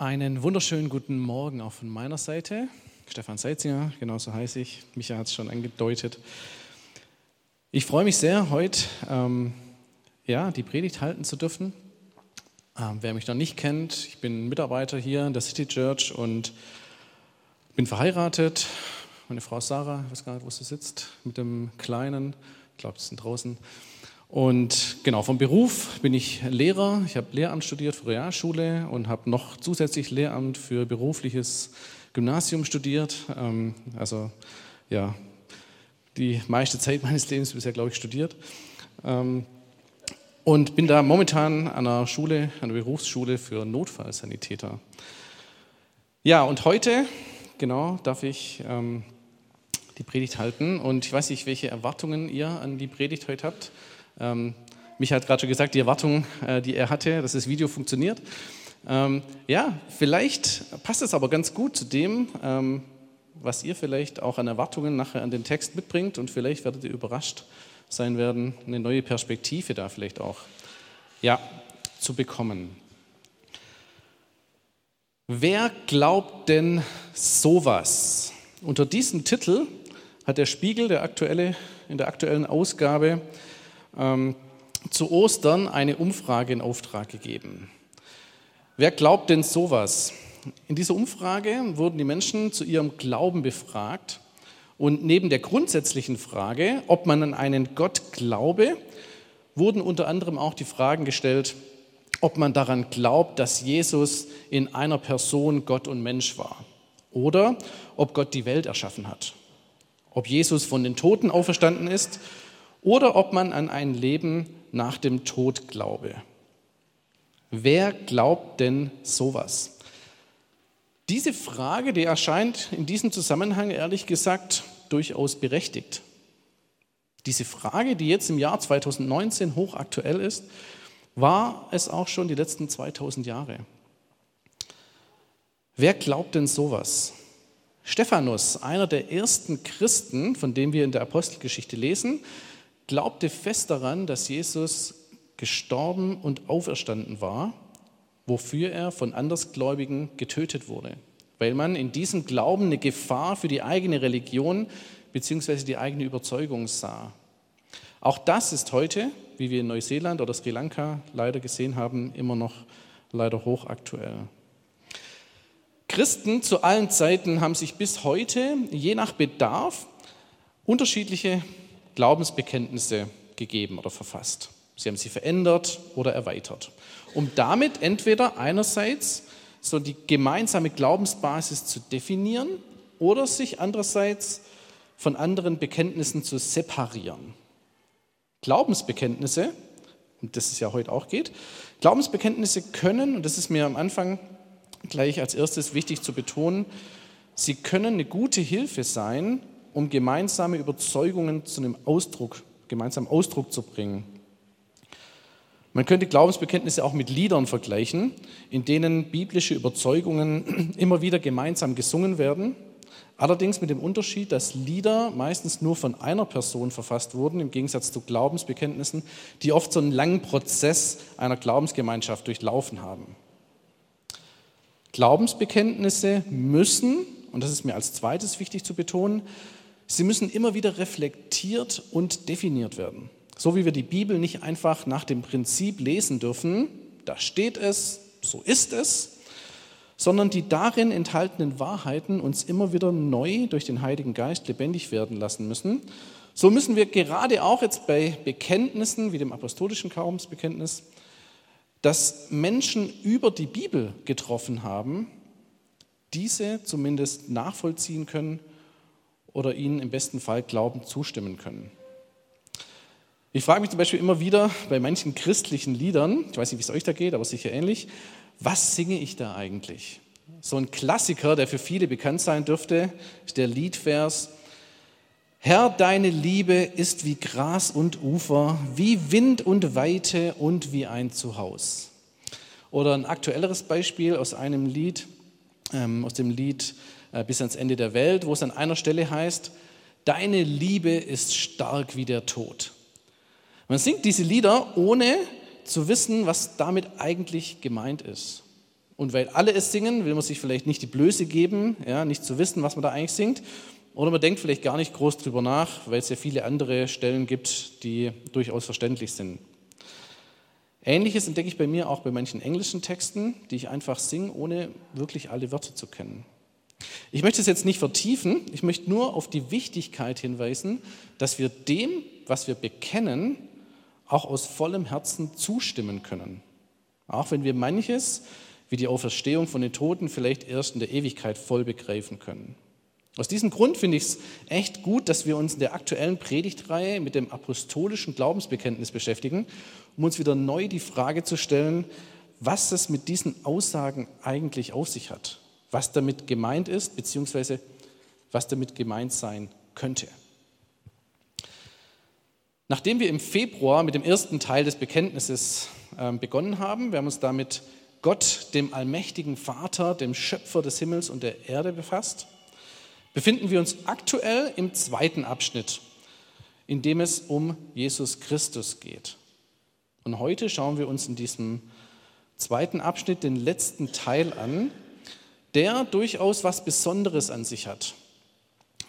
Einen wunderschönen guten Morgen auch von meiner Seite. Stefan Seitzinger, genauso heiße ich. Micha hat es schon angedeutet. Ich freue mich sehr, heute ähm, ja, die Predigt halten zu dürfen. Ähm, wer mich noch nicht kennt, ich bin Mitarbeiter hier in der City Church und bin verheiratet. Meine Frau Sarah, ich weiß gar nicht, wo sie sitzt, mit dem Kleinen. Ich glaube, sie sind draußen. Und genau, vom Beruf bin ich Lehrer. Ich habe Lehramt studiert für Realschule und habe noch zusätzlich Lehramt für berufliches Gymnasium studiert. Ähm, also ja, die meiste Zeit meines Lebens bisher, glaube ich, studiert. Ähm, und bin da momentan an einer Schule, an einer Berufsschule für Notfallsanitäter. Ja, und heute, genau, darf ich ähm, die Predigt halten. Und ich weiß nicht, welche Erwartungen ihr an die Predigt heute habt. Ähm, Micha hat gerade schon gesagt, die Erwartung, äh, die er hatte, dass das Video funktioniert. Ähm, ja, vielleicht passt es aber ganz gut zu dem, ähm, was ihr vielleicht auch an Erwartungen nachher an den Text mitbringt und vielleicht werdet ihr überrascht sein werden, eine neue Perspektive da vielleicht auch ja, zu bekommen. Wer glaubt denn sowas? Unter diesem Titel hat der Spiegel der aktuelle, in der aktuellen Ausgabe ähm, zu Ostern eine Umfrage in Auftrag gegeben. Wer glaubt denn sowas? In dieser Umfrage wurden die Menschen zu ihrem Glauben befragt und neben der grundsätzlichen Frage, ob man an einen Gott glaube, wurden unter anderem auch die Fragen gestellt, ob man daran glaubt, dass Jesus in einer Person Gott und Mensch war oder ob Gott die Welt erschaffen hat, ob Jesus von den Toten auferstanden ist oder ob man an ein Leben nach dem Tod glaube. Wer glaubt denn sowas? Diese Frage, die erscheint in diesem Zusammenhang ehrlich gesagt durchaus berechtigt. Diese Frage, die jetzt im Jahr 2019 hochaktuell ist, war es auch schon die letzten 2000 Jahre. Wer glaubt denn sowas? Stephanus, einer der ersten Christen, von dem wir in der Apostelgeschichte lesen, glaubte fest daran, dass Jesus gestorben und auferstanden war, wofür er von Andersgläubigen getötet wurde, weil man in diesem Glauben eine Gefahr für die eigene Religion bzw. die eigene Überzeugung sah. Auch das ist heute, wie wir in Neuseeland oder Sri Lanka leider gesehen haben, immer noch leider hochaktuell. Christen zu allen Zeiten haben sich bis heute je nach Bedarf unterschiedliche Glaubensbekenntnisse gegeben oder verfasst. Sie haben sie verändert oder erweitert, um damit entweder einerseits so die gemeinsame Glaubensbasis zu definieren oder sich andererseits von anderen Bekenntnissen zu separieren. Glaubensbekenntnisse, um das es ja heute auch geht, Glaubensbekenntnisse können, und das ist mir am Anfang gleich als erstes wichtig zu betonen, sie können eine gute Hilfe sein, um gemeinsame Überzeugungen zu einem Ausdruck, gemeinsamen Ausdruck zu bringen. Man könnte Glaubensbekenntnisse auch mit Liedern vergleichen, in denen biblische Überzeugungen immer wieder gemeinsam gesungen werden. Allerdings mit dem Unterschied, dass Lieder meistens nur von einer Person verfasst wurden, im Gegensatz zu Glaubensbekenntnissen, die oft so einen langen Prozess einer Glaubensgemeinschaft durchlaufen haben. Glaubensbekenntnisse müssen, und das ist mir als zweites wichtig zu betonen, Sie müssen immer wieder reflektiert und definiert werden. So wie wir die Bibel nicht einfach nach dem Prinzip lesen dürfen, da steht es, so ist es, sondern die darin enthaltenen Wahrheiten uns immer wieder neu durch den Heiligen Geist lebendig werden lassen müssen. So müssen wir gerade auch jetzt bei Bekenntnissen wie dem apostolischen Glaubensbekenntnis, dass Menschen über die Bibel getroffen haben, diese zumindest nachvollziehen können oder ihnen im besten Fall Glauben zustimmen können. Ich frage mich zum Beispiel immer wieder bei manchen christlichen Liedern, ich weiß nicht, wie es euch da geht, aber sicher ähnlich, was singe ich da eigentlich? So ein Klassiker, der für viele bekannt sein dürfte, ist der Liedvers, Herr, deine Liebe ist wie Gras und Ufer, wie Wind und Weite und wie ein Zuhaus. Oder ein aktuelleres Beispiel aus einem Lied, ähm, aus dem Lied bis ans Ende der Welt, wo es an einer Stelle heißt, deine Liebe ist stark wie der Tod. Man singt diese Lieder, ohne zu wissen, was damit eigentlich gemeint ist. Und weil alle es singen, will man sich vielleicht nicht die Blöße geben, ja, nicht zu wissen, was man da eigentlich singt. Oder man denkt vielleicht gar nicht groß drüber nach, weil es ja viele andere Stellen gibt, die durchaus verständlich sind. Ähnliches entdecke ich bei mir auch bei manchen englischen Texten, die ich einfach singe, ohne wirklich alle Wörter zu kennen. Ich möchte es jetzt nicht vertiefen, ich möchte nur auf die Wichtigkeit hinweisen, dass wir dem, was wir bekennen, auch aus vollem Herzen zustimmen können. Auch wenn wir manches wie die Auferstehung von den Toten vielleicht erst in der Ewigkeit voll begreifen können. Aus diesem Grund finde ich es echt gut, dass wir uns in der aktuellen Predigtreihe mit dem apostolischen Glaubensbekenntnis beschäftigen, um uns wieder neu die Frage zu stellen, was es mit diesen Aussagen eigentlich auf sich hat, was damit gemeint ist, beziehungsweise was damit gemeint sein könnte. Nachdem wir im Februar mit dem ersten Teil des Bekenntnisses ähm, begonnen haben, wir haben uns damit Gott, dem allmächtigen Vater, dem Schöpfer des Himmels und der Erde befasst, befinden wir uns aktuell im zweiten Abschnitt, in dem es um Jesus Christus geht. Und heute schauen wir uns in diesem zweiten Abschnitt den letzten Teil an, der durchaus was Besonderes an sich hat,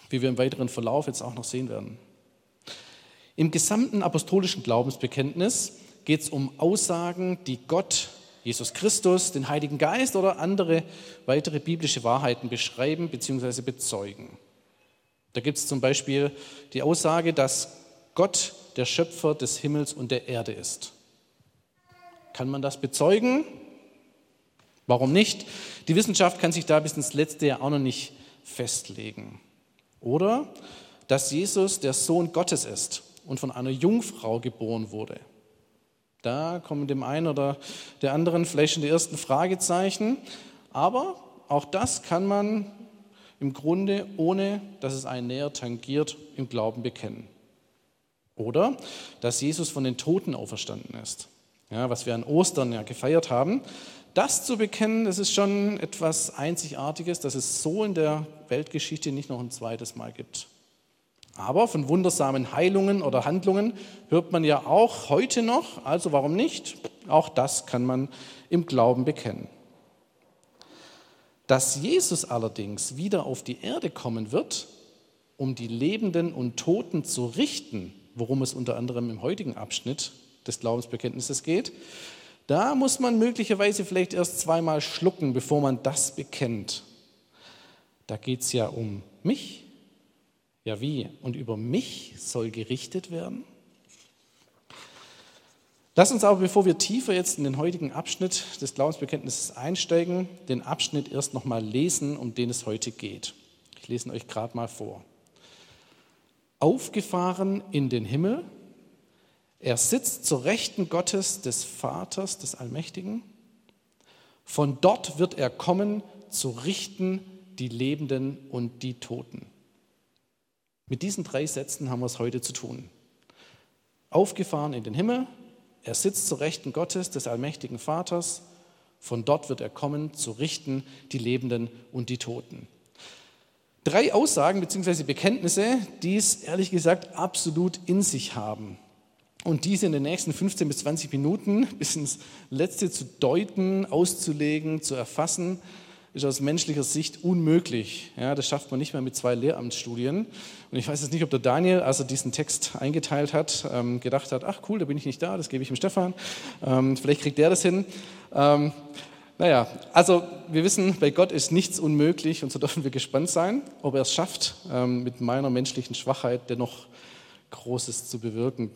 wie wir im weiteren Verlauf jetzt auch noch sehen werden. Im gesamten apostolischen Glaubensbekenntnis geht es um Aussagen, die Gott Jesus Christus, den Heiligen Geist oder andere weitere biblische Wahrheiten beschreiben bzw. bezeugen. Da gibt es zum Beispiel die Aussage, dass Gott der Schöpfer des Himmels und der Erde ist. Kann man das bezeugen? Warum nicht? Die Wissenschaft kann sich da bis ins letzte Jahr auch noch nicht festlegen. Oder dass Jesus der Sohn Gottes ist und von einer Jungfrau geboren wurde. Da kommen dem einen oder der anderen vielleicht schon die ersten Fragezeichen. Aber auch das kann man im Grunde, ohne dass es einen näher tangiert, im Glauben bekennen. Oder dass Jesus von den Toten auferstanden ist. Ja, was wir an Ostern ja gefeiert haben. Das zu bekennen, das ist schon etwas Einzigartiges, dass es so in der Weltgeschichte nicht noch ein zweites Mal gibt. Aber von wundersamen Heilungen oder Handlungen hört man ja auch heute noch, also warum nicht? Auch das kann man im Glauben bekennen. Dass Jesus allerdings wieder auf die Erde kommen wird, um die Lebenden und Toten zu richten, worum es unter anderem im heutigen Abschnitt des Glaubensbekenntnisses geht, da muss man möglicherweise vielleicht erst zweimal schlucken, bevor man das bekennt. Da geht es ja um mich, ja, wie? Und über mich soll gerichtet werden? Lass uns aber, bevor wir tiefer jetzt in den heutigen Abschnitt des Glaubensbekenntnisses einsteigen, den Abschnitt erst nochmal lesen, um den es heute geht. Ich lese ihn euch gerade mal vor. Aufgefahren in den Himmel, er sitzt zur Rechten Gottes des Vaters, des Allmächtigen. Von dort wird er kommen, zu richten die Lebenden und die Toten. Mit diesen drei Sätzen haben wir es heute zu tun. Aufgefahren in den Himmel, er sitzt zur Rechten Gottes, des allmächtigen Vaters, von dort wird er kommen, zu richten die Lebenden und die Toten. Drei Aussagen bzw. Bekenntnisse, die es ehrlich gesagt absolut in sich haben. Und diese in den nächsten 15 bis 20 Minuten bis ins Letzte zu deuten, auszulegen, zu erfassen, ist aus menschlicher Sicht unmöglich. Ja, das schafft man nicht mehr mit zwei Lehramtsstudien. Und ich weiß jetzt nicht, ob der Daniel, als er diesen Text eingeteilt hat, ähm, gedacht hat, ach cool, da bin ich nicht da, das gebe ich dem Stefan. Ähm, vielleicht kriegt der das hin. Ähm, naja, also wir wissen, bei Gott ist nichts unmöglich und so dürfen wir gespannt sein, ob er es schafft, mit meiner menschlichen Schwachheit dennoch Großes zu bewirken.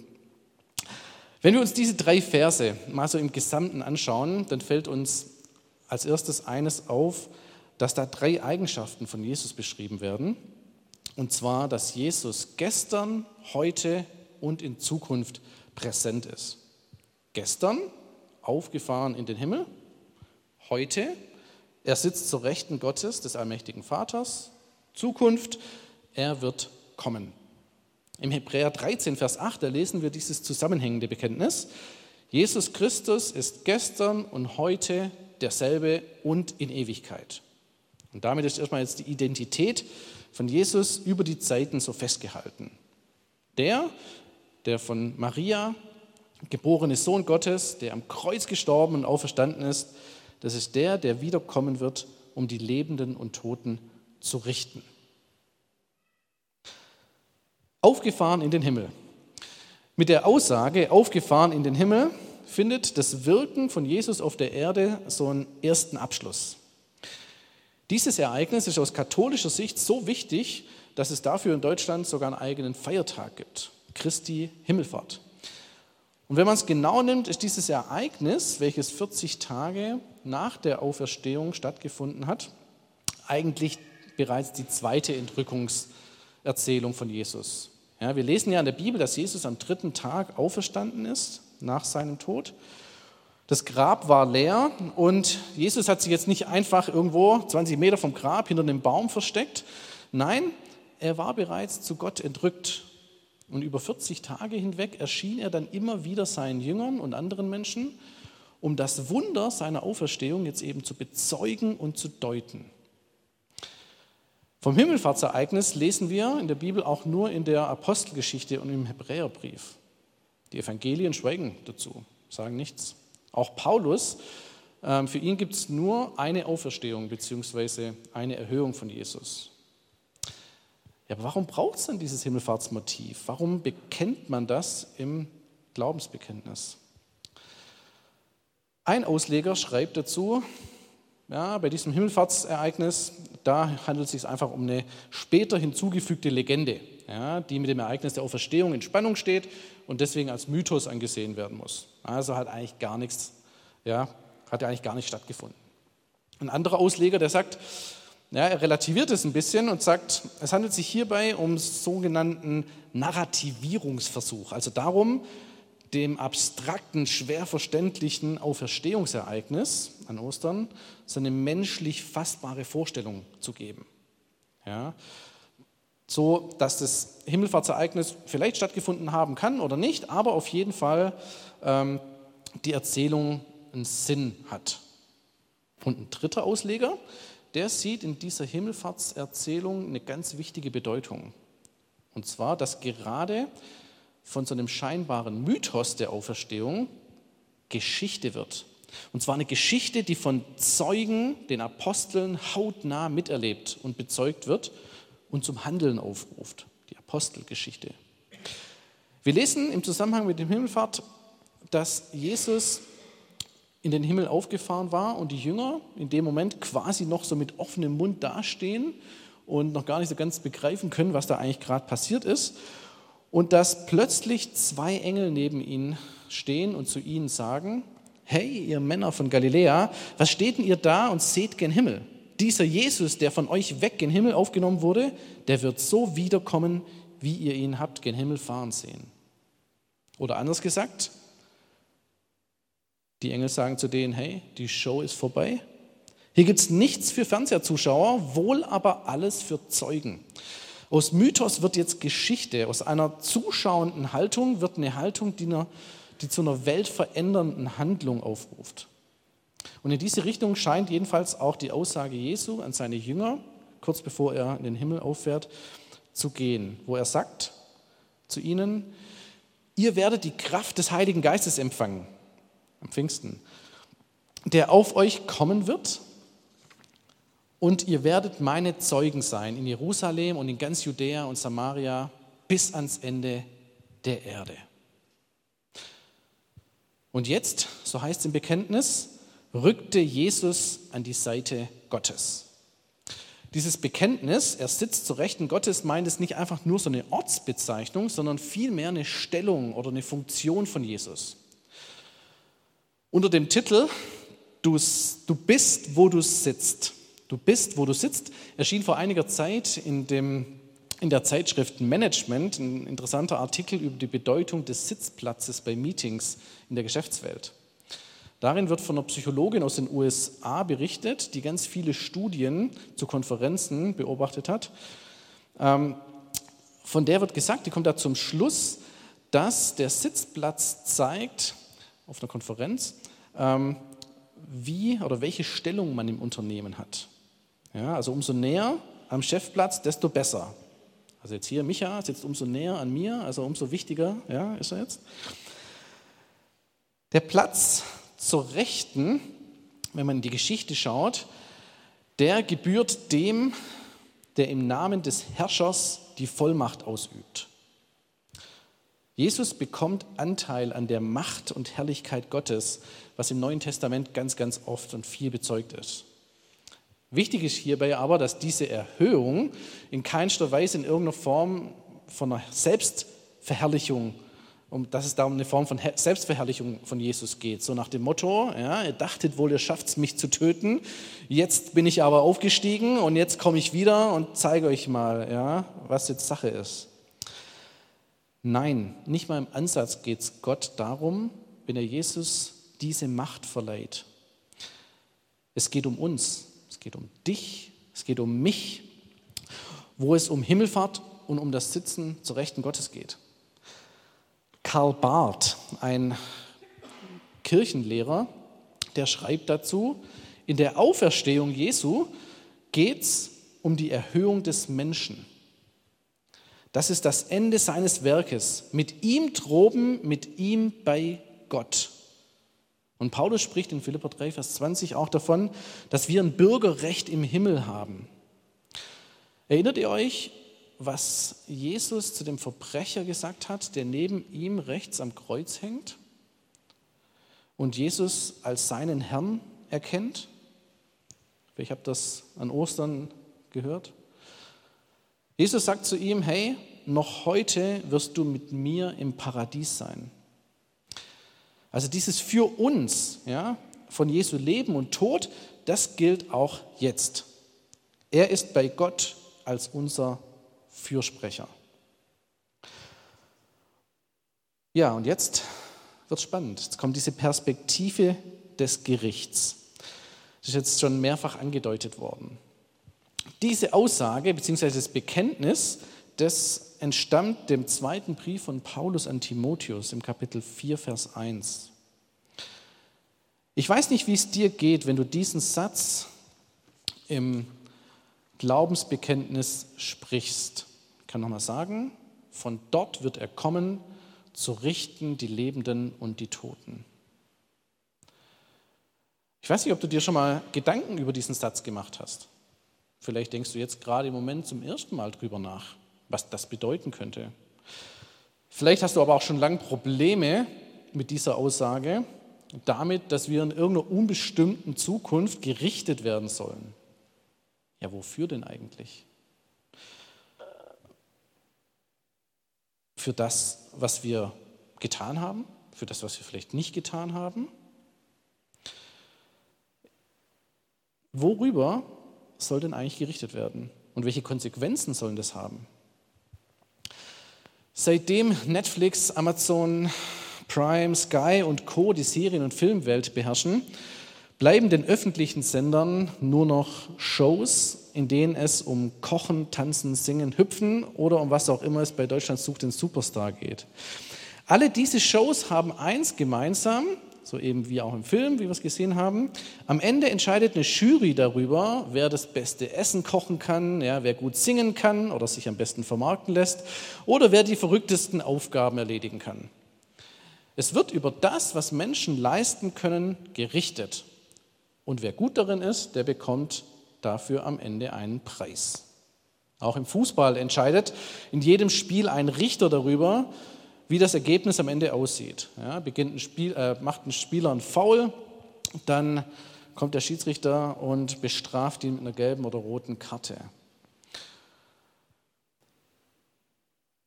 Wenn wir uns diese drei Verse mal so im Gesamten anschauen, dann fällt uns als erstes eines auf, dass da drei Eigenschaften von Jesus beschrieben werden. Und zwar, dass Jesus gestern, heute und in Zukunft präsent ist. Gestern aufgefahren in den Himmel, heute er sitzt zur Rechten Gottes, des allmächtigen Vaters, Zukunft, er wird kommen. Im Hebräer 13, Vers 8, da lesen wir dieses zusammenhängende Bekenntnis. Jesus Christus ist gestern und heute derselbe und in Ewigkeit. Und damit ist erstmal jetzt die Identität von Jesus über die Zeiten so festgehalten. Der, der von Maria geborene Sohn Gottes, der am Kreuz gestorben und auferstanden ist, Das ist der, der wiederkommen wird, um die Lebenden und Toten zu richten. Aufgefahren in den Himmel. Mit der Aussage aufgefahren in den Himmel findet das Wirken von Jesus auf der Erde so einen ersten Abschluss. Dieses Ereignis ist aus katholischer Sicht so wichtig, dass es dafür in Deutschland sogar einen eigenen Feiertag gibt, Christi Himmelfahrt. Und wenn man es genau nimmt, ist dieses Ereignis, welches 40 Tage nach der Auferstehung stattgefunden hat, eigentlich bereits die zweite Entrückungserzählung von Jesus. Ja, wir lesen ja in der Bibel, dass Jesus am dritten Tag auferstanden ist nach seinem Tod. Das Grab war leer und Jesus hat sich jetzt nicht einfach irgendwo 20 Meter vom Grab hinter einem Baum versteckt. Nein, er war bereits zu Gott entrückt. Und über 40 Tage hinweg erschien er dann immer wieder seinen Jüngern und anderen Menschen, um das Wunder seiner Auferstehung jetzt eben zu bezeugen und zu deuten. Vom Himmelfahrtsereignis lesen wir in der Bibel auch nur in der Apostelgeschichte und im Hebräerbrief. Die Evangelien schweigen dazu, sagen nichts. Auch Paulus, ähm, für ihn gibt es nur eine Auferstehung bzw. eine Erhöhung von Jesus. Ja, aber warum braucht es denn dieses Himmelfahrtsmotiv? Warum bekennt man das im Glaubensbekenntnis? Ein Ausleger schreibt dazu, ja, bei diesem Himmelfahrtsereignis, da handelt es sich einfach um eine später hinzugefügte Legende, ja, die mit dem Ereignis der Auferstehung in Spannung steht und deswegen als Mythos angesehen werden muss. Also hat eigentlich gar nichts, ja, hat eigentlich gar nicht stattgefunden. Ein anderer Ausleger, der sagt, ja, er relativiert es ein bisschen und sagt, es handelt sich hierbei um sogenannten Narrativierungsversuch, also darum, dem abstrakten, schwer verständlichen Auferstehungsereignis an Ostern so eine menschlich fassbare Vorstellung zu geben. Ja, so dass das Himmelfahrtsereignis vielleicht stattgefunden haben kann oder nicht, aber auf jeden Fall ähm, die Erzählung einen Sinn hat. Und ein dritter Ausleger, der sieht in dieser Himmelfahrtserzählung eine ganz wichtige Bedeutung. Und zwar, dass gerade von so einem scheinbaren Mythos der Auferstehung Geschichte wird. Und zwar eine Geschichte, die von Zeugen, den Aposteln, hautnah miterlebt und bezeugt wird und zum Handeln aufruft. Die Apostelgeschichte. Wir lesen im Zusammenhang mit dem Himmelfahrt, dass Jesus in den Himmel aufgefahren war und die Jünger in dem Moment quasi noch so mit offenem Mund dastehen und noch gar nicht so ganz begreifen können, was da eigentlich gerade passiert ist. Und dass plötzlich zwei Engel neben ihnen stehen und zu ihnen sagen, hey, ihr Männer von Galiläa, was steht denn ihr da und seht gen Himmel? dieser Jesus, der von euch weg den Himmel aufgenommen wurde, der wird so wiederkommen, wie ihr ihn habt gen Himmel fahren sehen. Oder anders gesagt, die Engel sagen zu denen, hey, die Show ist vorbei. Hier gibt es nichts für Fernsehzuschauer, wohl aber alles für Zeugen. Aus Mythos wird jetzt Geschichte, aus einer zuschauenden Haltung wird eine Haltung, die, eine, die zu einer weltverändernden Handlung aufruft. Und in diese Richtung scheint jedenfalls auch die Aussage Jesu an seine Jünger, kurz bevor er in den Himmel auffährt, zu gehen, wo er sagt zu ihnen, ihr werdet die Kraft des Heiligen Geistes empfangen am Pfingsten, der auf euch kommen wird und ihr werdet meine Zeugen sein in Jerusalem und in ganz Judäa und Samaria bis ans Ende der Erde. Und jetzt, so heißt es im Bekenntnis, rückte Jesus an die Seite Gottes. Dieses Bekenntnis, er sitzt zur Rechten Gottes, meint es nicht einfach nur so eine Ortsbezeichnung, sondern vielmehr eine Stellung oder eine Funktion von Jesus. Unter dem Titel Du, du bist, wo du sitzt. Du bist, wo du sitzt, erschien vor einiger Zeit in, dem, in der Zeitschrift Management ein interessanter Artikel über die Bedeutung des Sitzplatzes bei Meetings in der Geschäftswelt. Darin wird von einer Psychologin aus den USA berichtet, die ganz viele Studien zu Konferenzen beobachtet hat. Ähm, von der wird gesagt, die kommt da zum Schluss, dass der Sitzplatz zeigt auf einer Konferenz, ähm, wie oder welche Stellung man im Unternehmen hat. Ja, also umso näher am Chefplatz, desto besser. Also jetzt hier Micha sitzt umso näher an mir, also umso wichtiger ja, ist er jetzt. Der Platz zur Rechten wenn man in die Geschichte schaut, der gebührt dem, der im Namen des Herrschers die Vollmacht ausübt. Jesus bekommt Anteil an der Macht und Herrlichkeit Gottes, was im Neuen Testament ganz, ganz oft und viel bezeugt ist. Wichtig ist hierbei aber, dass diese Erhöhung in keinster Weise in irgendeiner Form von einer Selbstverherrlichung, um, dass es da um eine Form von Selbstverherrlichung von Jesus geht. So nach dem Motto, ja, ihr dachtet wohl, ihr schafft es, mich zu töten, jetzt bin ich aber aufgestiegen und jetzt komme ich wieder und zeige euch mal, ja, was jetzt Sache ist. Nein, nicht mal im Ansatz geht es Gott darum, wenn er Jesus diese Macht verleiht. Es geht um uns, geht um dich, es geht um mich, wo es um Himmelfahrt und um das Sitzen zur Rechten Gottes geht. Karl Barth, ein Kirchenlehrer, der schreibt dazu, in der Auferstehung Jesu geht es um die Erhöhung des Menschen. Das ist das Ende seines Werkes. Mit ihm droben, mit ihm bei Gott. Und Paulus spricht in Philipper 3, Vers 20 auch davon, dass wir ein Bürgerrecht im Himmel haben. Erinnert ihr euch, was Jesus zu dem Verbrecher gesagt hat, der neben ihm rechts am Kreuz hängt und Jesus als seinen Herrn erkennt? Ich habe das an Ostern gehört. Jesus sagt zu ihm, hey, noch heute wirst du mit mir im Paradies sein. Also dieses für uns ja, von Jesu Leben und Tod, das gilt auch jetzt. Er ist bei Gott als unser Fürsprecher. Ja, und jetzt wird spannend. Jetzt kommt diese Perspektive des Gerichts. Das ist jetzt schon mehrfach angedeutet worden. Diese Aussage bzw. das Bekenntnis, das entstammt dem zweiten Brief von Paulus an Timotheus im Kapitel 4, Vers 1. Ich weiß nicht, wie es dir geht, wenn du diesen Satz im Glaubensbekenntnis sprichst. Ich kann nochmal sagen, von dort wird er kommen, zu richten die Lebenden und die Toten. Ich weiß nicht, ob du dir schon mal Gedanken über diesen Satz gemacht hast. Vielleicht denkst du jetzt gerade im Moment zum ersten Mal drüber nach, was das bedeuten könnte. Vielleicht hast du aber auch schon lange Probleme mit dieser Aussage, damit, dass wir in irgendeiner unbestimmten Zukunft gerichtet werden sollen. Ja, wofür denn eigentlich? Für das, was wir getan haben? Für das, was wir vielleicht nicht getan haben? Worüber soll denn eigentlich gerichtet werden? Und welche Konsequenzen sollen das haben? Seitdem Netflix, Amazon, Prime, Sky und Co. die Serien- und Filmwelt beherrschen, bleiben den öffentlichen Sendern nur noch Shows, in denen es um Kochen, Tanzen, Singen, Hüpfen oder um was auch immer es bei Deutschland sucht den Superstar geht. Alle diese Shows haben eins gemeinsam, so eben wie auch im Film, wie wir es gesehen haben. Am Ende entscheidet eine Jury darüber, wer das beste Essen kochen kann, ja, wer gut singen kann oder sich am besten vermarkten lässt oder wer die verrücktesten Aufgaben erledigen kann. Es wird über das, was Menschen leisten können, gerichtet. Und wer gut darin ist, der bekommt dafür am Ende einen Preis. Auch im Fußball entscheidet in jedem Spiel ein Richter darüber, wie das Ergebnis am Ende aussieht. Ja, beginnt ein Spiel, äh, macht ein Spieler einen Foul, dann kommt der Schiedsrichter und bestraft ihn mit einer gelben oder roten Karte.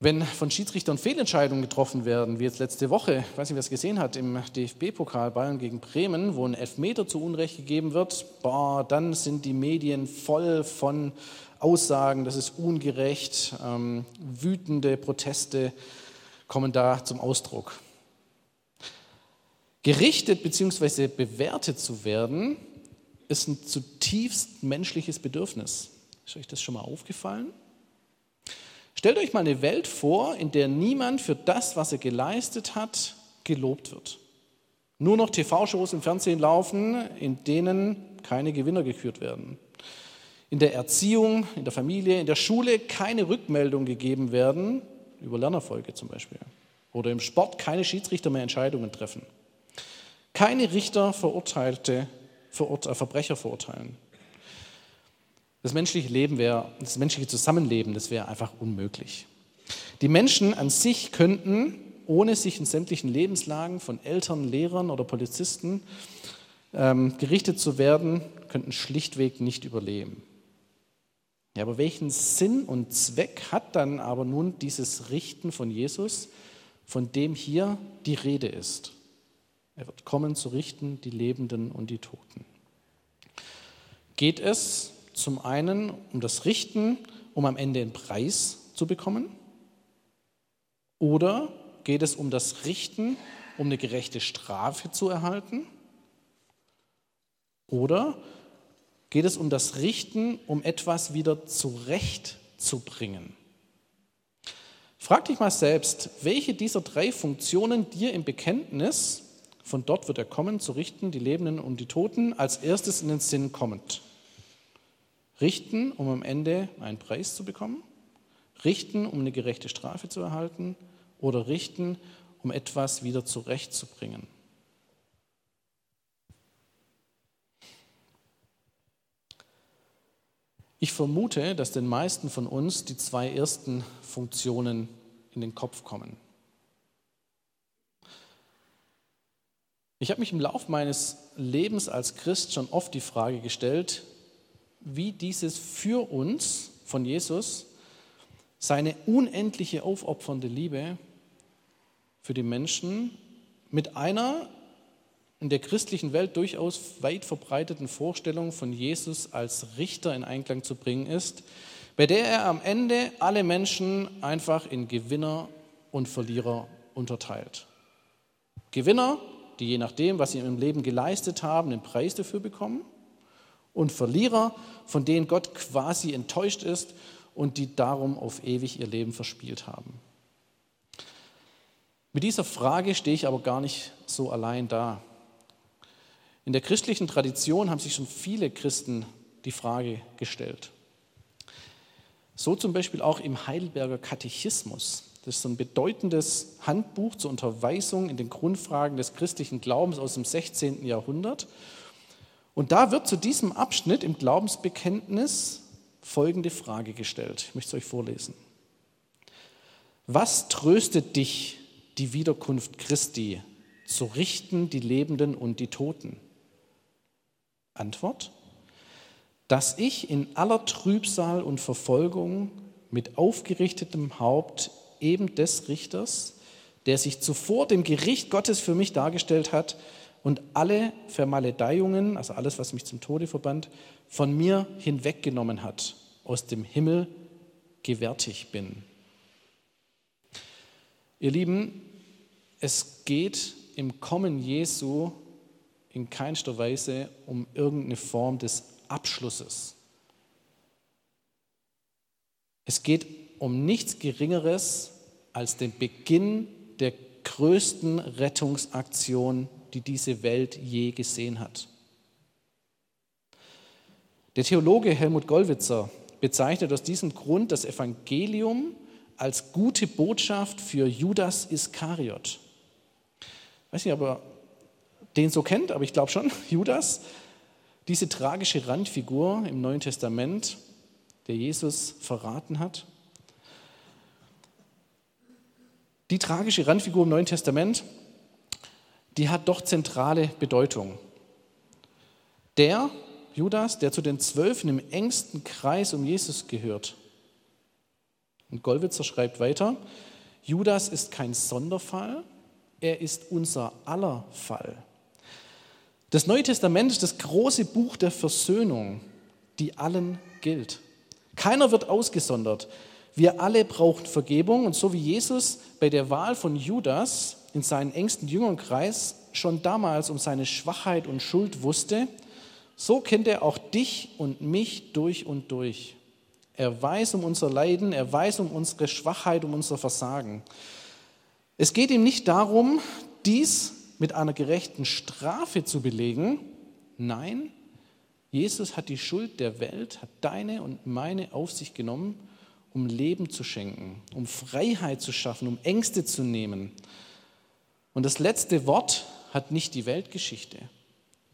Wenn von Schiedsrichtern Fehlentscheidungen getroffen werden, wie jetzt letzte Woche, ich weiß nicht, wer es gesehen hat, im DFB-Pokal Bayern gegen Bremen, wo ein Elfmeter zu Unrecht gegeben wird, boah, dann sind die Medien voll von Aussagen, das ist ungerecht, ähm, wütende Proteste kommen da zum Ausdruck. Gerichtet bzw. bewertet zu werden, ist ein zutiefst menschliches Bedürfnis. Ist euch das schon mal aufgefallen? Stellt euch mal eine Welt vor, in der niemand für das, was er geleistet hat, gelobt wird. Nur noch TV-Shows im Fernsehen laufen, in denen keine Gewinner gekürt werden. In der Erziehung, in der Familie, in der Schule keine Rückmeldung gegeben werden, über Lernerfolge zum Beispiel. Oder im Sport keine Schiedsrichter mehr Entscheidungen treffen. Keine Richter verurteilte, äh, Verbrecher verurteilen. Das menschliche Leben wäre, das menschliche Zusammenleben, das wäre einfach unmöglich. Die Menschen an sich könnten, ohne sich in sämtlichen Lebenslagen von Eltern, Lehrern oder Polizisten ähm, gerichtet zu werden, könnten schlichtweg nicht überleben. Ja, aber welchen Sinn und Zweck hat dann aber nun dieses Richten von Jesus, von dem hier die Rede ist? Er wird kommen zu richten die Lebenden und die Toten. Geht es zum einen um das Richten, um am Ende einen Preis zu bekommen? Oder geht es um das Richten, um eine gerechte Strafe zu erhalten? Oder geht es um das Richten, um etwas wieder zurechtzubringen? Frag dich mal selbst, welche dieser drei Funktionen dir im Bekenntnis, von dort wird er kommen, zu richten, die Lebenden und die Toten, als erstes in den Sinn kommt. Richten, um am Ende einen Preis zu bekommen? Richten, um eine gerechte Strafe zu erhalten? Oder richten, um etwas wieder zurechtzubringen? Ich vermute, dass den meisten von uns die zwei ersten Funktionen in den Kopf kommen. Ich habe mich im Laufe meines Lebens als Christ schon oft die Frage gestellt, wie dieses für uns von Jesus seine unendliche aufopfernde Liebe für die Menschen mit einer in der christlichen Welt durchaus weit verbreiteten Vorstellung von Jesus als Richter in Einklang zu bringen ist, bei der er am Ende alle Menschen einfach in Gewinner und Verlierer unterteilt. Gewinner, die je nachdem, was sie im Leben geleistet haben, den Preis dafür bekommen, und Verlierer, von denen Gott quasi enttäuscht ist und die darum auf ewig ihr Leben verspielt haben. Mit dieser Frage stehe ich aber gar nicht so allein da. In der christlichen Tradition haben sich schon viele Christen die Frage gestellt. So zum Beispiel auch im Heidelberger Katechismus. Das ist so ein bedeutendes Handbuch zur Unterweisung in den Grundfragen des christlichen Glaubens aus dem 16. Jahrhundert. Und da wird zu diesem Abschnitt im Glaubensbekenntnis folgende Frage gestellt. Ich möchte es euch vorlesen. Was tröstet dich die Wiederkunft Christi, zu richten die Lebenden und die Toten? Antwort, dass ich in aller Trübsal und Verfolgung mit aufgerichtetem Haupt eben des Richters, der sich zuvor dem Gericht Gottes für mich dargestellt hat und alle Vermaledeiungen, also alles, was mich zum Tode verband, von mir hinweggenommen hat, aus dem Himmel gewärtig bin. Ihr Lieben, es geht im Kommen Jesu in keinster Weise um irgendeine Form des Abschlusses. Es geht um nichts Geringeres als den Beginn der größten Rettungsaktion, die diese Welt je gesehen hat. Der Theologe Helmut Gollwitzer bezeichnet aus diesem Grund das Evangelium als gute Botschaft für Judas Iskariot. Ich weiß nicht, aber den so kennt, aber ich glaube schon, Judas, diese tragische Randfigur im Neuen Testament, der Jesus verraten hat. Die tragische Randfigur im Neuen Testament, die hat doch zentrale Bedeutung. Der, Judas, der zu den Zwölfen im engsten Kreis um Jesus gehört. Und Gollwitzer schreibt weiter, Judas ist kein Sonderfall, er ist unser aller Fall. Das Neue Testament ist das große Buch der Versöhnung, die allen gilt. Keiner wird ausgesondert. Wir alle brauchen Vergebung und so wie Jesus bei der Wahl von Judas in seinen engsten Jüngernkreis schon damals um seine Schwachheit und Schuld wusste, so kennt er auch dich und mich durch und durch. Er weiß um unser Leiden, er weiß um unsere Schwachheit, um unser Versagen. Es geht ihm nicht darum, dies mit einer gerechten Strafe zu belegen. Nein, Jesus hat die Schuld der Welt, hat deine und meine auf sich genommen, um Leben zu schenken, um Freiheit zu schaffen, um Ängste zu nehmen. Und das letzte Wort hat nicht die Weltgeschichte.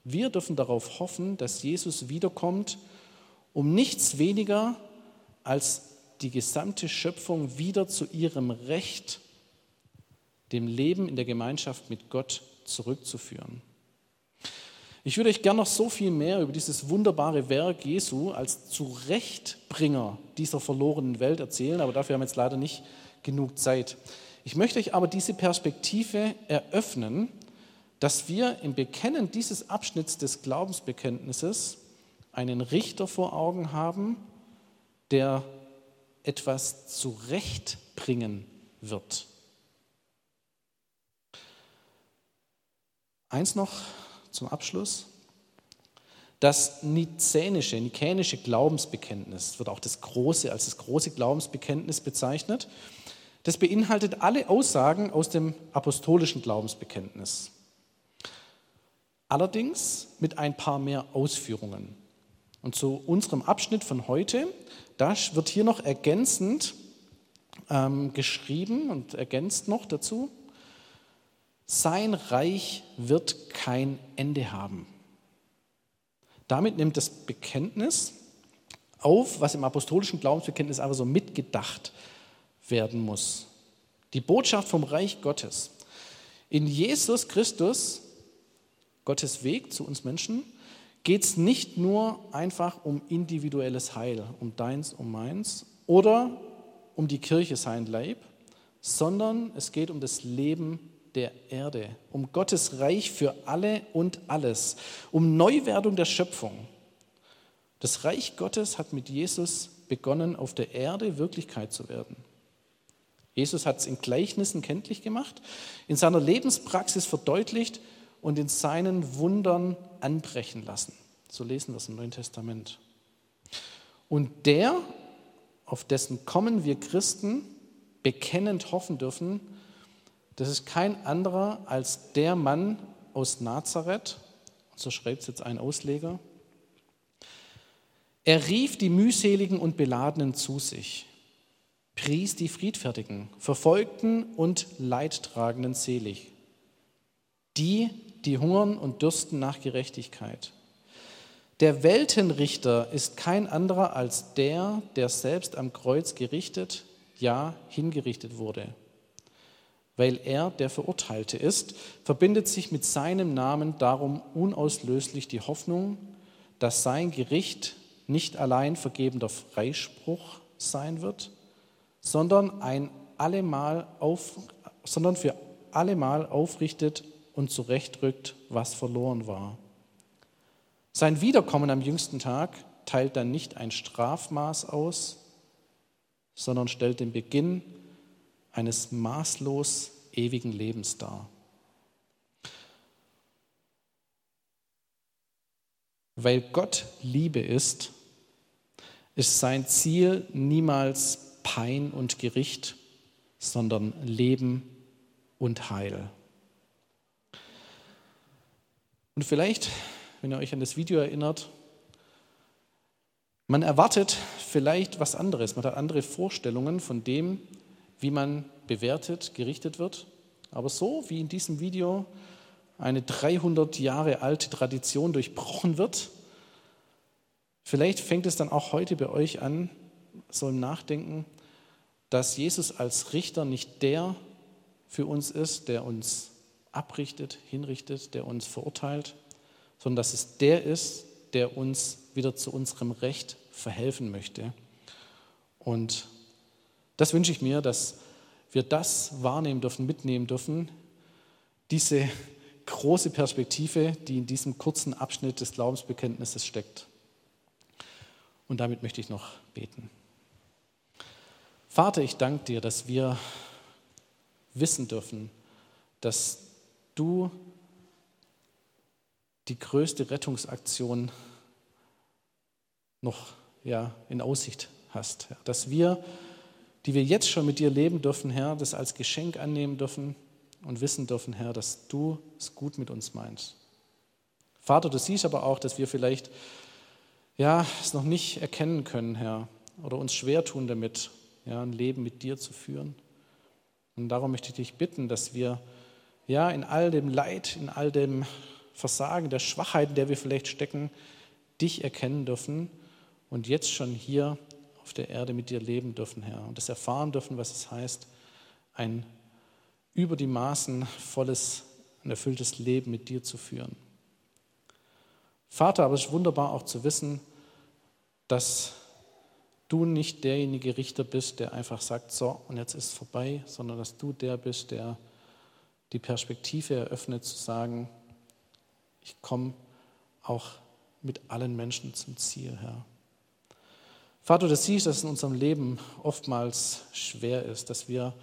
Wir dürfen darauf hoffen, dass Jesus wiederkommt, um nichts weniger als die gesamte Schöpfung wieder zu ihrem Recht, dem Leben in der Gemeinschaft mit Gott zurückzuführen. Ich würde euch gerne noch so viel mehr über dieses wunderbare Werk Jesu als Zurechtbringer dieser verlorenen Welt erzählen, aber dafür haben wir jetzt leider nicht genug Zeit. Ich möchte euch aber diese Perspektive eröffnen, dass wir im Bekennen dieses Abschnitts des Glaubensbekenntnisses einen Richter vor Augen haben, der etwas zurechtbringen wird. Eins noch zum Abschluss. Das nizänische, nikänische Glaubensbekenntnis wird auch das große, als das große Glaubensbekenntnis bezeichnet. Das beinhaltet alle Aussagen aus dem apostolischen Glaubensbekenntnis. Allerdings mit ein paar mehr Ausführungen. Und zu unserem Abschnitt von heute, da wird hier noch ergänzend ähm, geschrieben und ergänzt noch dazu, sein Reich wird kein Ende haben. Damit nimmt das Bekenntnis auf, was im apostolischen Glaubensbekenntnis aber so mitgedacht werden muss. Die Botschaft vom Reich Gottes. In Jesus Christus, Gottes Weg zu uns Menschen, geht es nicht nur einfach um individuelles Heil, um deins, um meins oder um die Kirche, sein Leib, sondern es geht um das Leben der Erde, um Gottes Reich für alle und alles, um Neuwerdung der Schöpfung. Das Reich Gottes hat mit Jesus begonnen, auf der Erde Wirklichkeit zu werden. Jesus hat es in Gleichnissen kenntlich gemacht, in seiner Lebenspraxis verdeutlicht und in seinen Wundern anbrechen lassen. So lesen wir es im Neuen Testament. Und der, auf dessen Kommen wir Christen bekennend hoffen dürfen, das ist kein anderer als der Mann aus Nazareth, so schreibt es jetzt ein Ausleger. Er rief die mühseligen und beladenen zu sich, pries die Friedfertigen, Verfolgten und Leidtragenden selig, die, die hungern und dürsten nach Gerechtigkeit. Der Weltenrichter ist kein anderer als der, der selbst am Kreuz gerichtet, ja hingerichtet wurde weil er der Verurteilte ist, verbindet sich mit seinem Namen darum unauslöslich die Hoffnung, dass sein Gericht nicht allein vergebender Freispruch sein wird, sondern, ein allemal auf, sondern für allemal aufrichtet und zurechtrückt, was verloren war. Sein Wiederkommen am jüngsten Tag teilt dann nicht ein Strafmaß aus, sondern stellt den Beginn eines maßlos ewigen Lebens dar. Weil Gott Liebe ist, ist sein Ziel niemals Pein und Gericht, sondern Leben und Heil. Und vielleicht, wenn ihr euch an das Video erinnert, man erwartet vielleicht was anderes, man hat andere Vorstellungen von dem, wie man bewertet, gerichtet wird. Aber so wie in diesem Video eine 300 Jahre alte Tradition durchbrochen wird, vielleicht fängt es dann auch heute bei euch an, so im Nachdenken, dass Jesus als Richter nicht der für uns ist, der uns abrichtet, hinrichtet, der uns verurteilt, sondern dass es der ist, der uns wieder zu unserem Recht verhelfen möchte. Und das wünsche ich mir, dass wir das wahrnehmen dürfen, mitnehmen dürfen, diese große Perspektive, die in diesem kurzen Abschnitt des Glaubensbekenntnisses steckt. Und damit möchte ich noch beten. Vater, ich danke dir, dass wir wissen dürfen, dass du die größte Rettungsaktion noch ja, in Aussicht hast. Dass wir die wir jetzt schon mit dir leben dürfen, Herr, das als Geschenk annehmen dürfen und wissen dürfen, Herr, dass du es gut mit uns meinst. Vater, du siehst aber auch, dass wir vielleicht ja, es noch nicht erkennen können, Herr, oder uns schwer tun damit, ja, ein Leben mit dir zu führen. Und darum möchte ich dich bitten, dass wir ja in all dem Leid, in all dem Versagen, der Schwachheit, in der wir vielleicht stecken, dich erkennen dürfen und jetzt schon hier auf der Erde mit dir leben dürfen, Herr. Und das erfahren dürfen, was es heißt, ein über die Maßen volles, ein erfülltes Leben mit dir zu führen. Vater, aber es ist wunderbar auch zu wissen, dass du nicht derjenige Richter bist, der einfach sagt, so, und jetzt ist es vorbei, sondern dass du der bist, der die Perspektive eröffnet, zu sagen, ich komme auch mit allen Menschen zum Ziel, Herr. Vater, du siehst, dass es in unserem Leben oftmals schwer ist, dass wir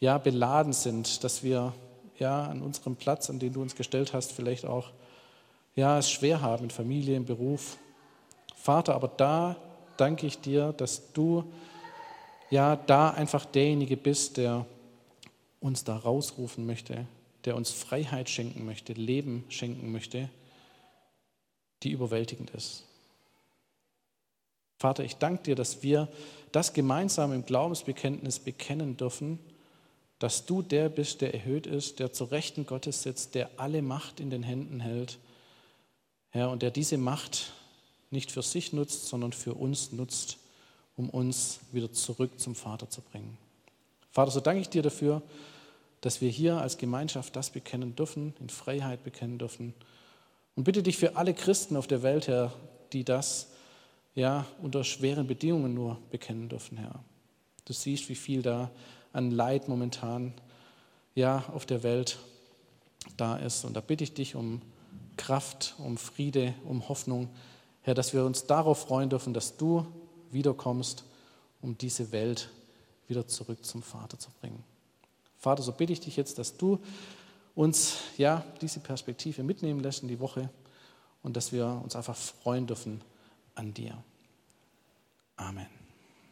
ja beladen sind, dass wir ja an unserem Platz, an den du uns gestellt hast, vielleicht auch ja es schwer haben in Familie, im Beruf. Vater, aber da danke ich dir, dass du ja da einfach derjenige bist, der uns da rausrufen möchte, der uns Freiheit schenken möchte, Leben schenken möchte, die überwältigend ist. Vater, ich danke dir, dass wir das gemeinsam im Glaubensbekenntnis bekennen dürfen, dass du der bist, der erhöht ist, der zur Rechten Gottes sitzt, der alle Macht in den Händen hält, Herr, und der diese Macht nicht für sich nutzt, sondern für uns nutzt, um uns wieder zurück zum Vater zu bringen. Vater, so danke ich dir dafür, dass wir hier als Gemeinschaft das bekennen dürfen, in Freiheit bekennen dürfen. Und bitte dich für alle Christen auf der Welt, Herr, die das ja, unter schweren Bedingungen nur bekennen dürfen, Herr. Du siehst, wie viel da an Leid momentan ja, auf der Welt da ist. Und da bitte ich dich um Kraft, um Friede, um Hoffnung, Herr, dass wir uns darauf freuen dürfen, dass du wiederkommst, um diese Welt wieder zurück zum Vater zu bringen. Vater, so bitte ich dich jetzt, dass du uns ja diese Perspektive mitnehmen lässt in die Woche und dass wir uns einfach freuen dürfen an dir. Amen.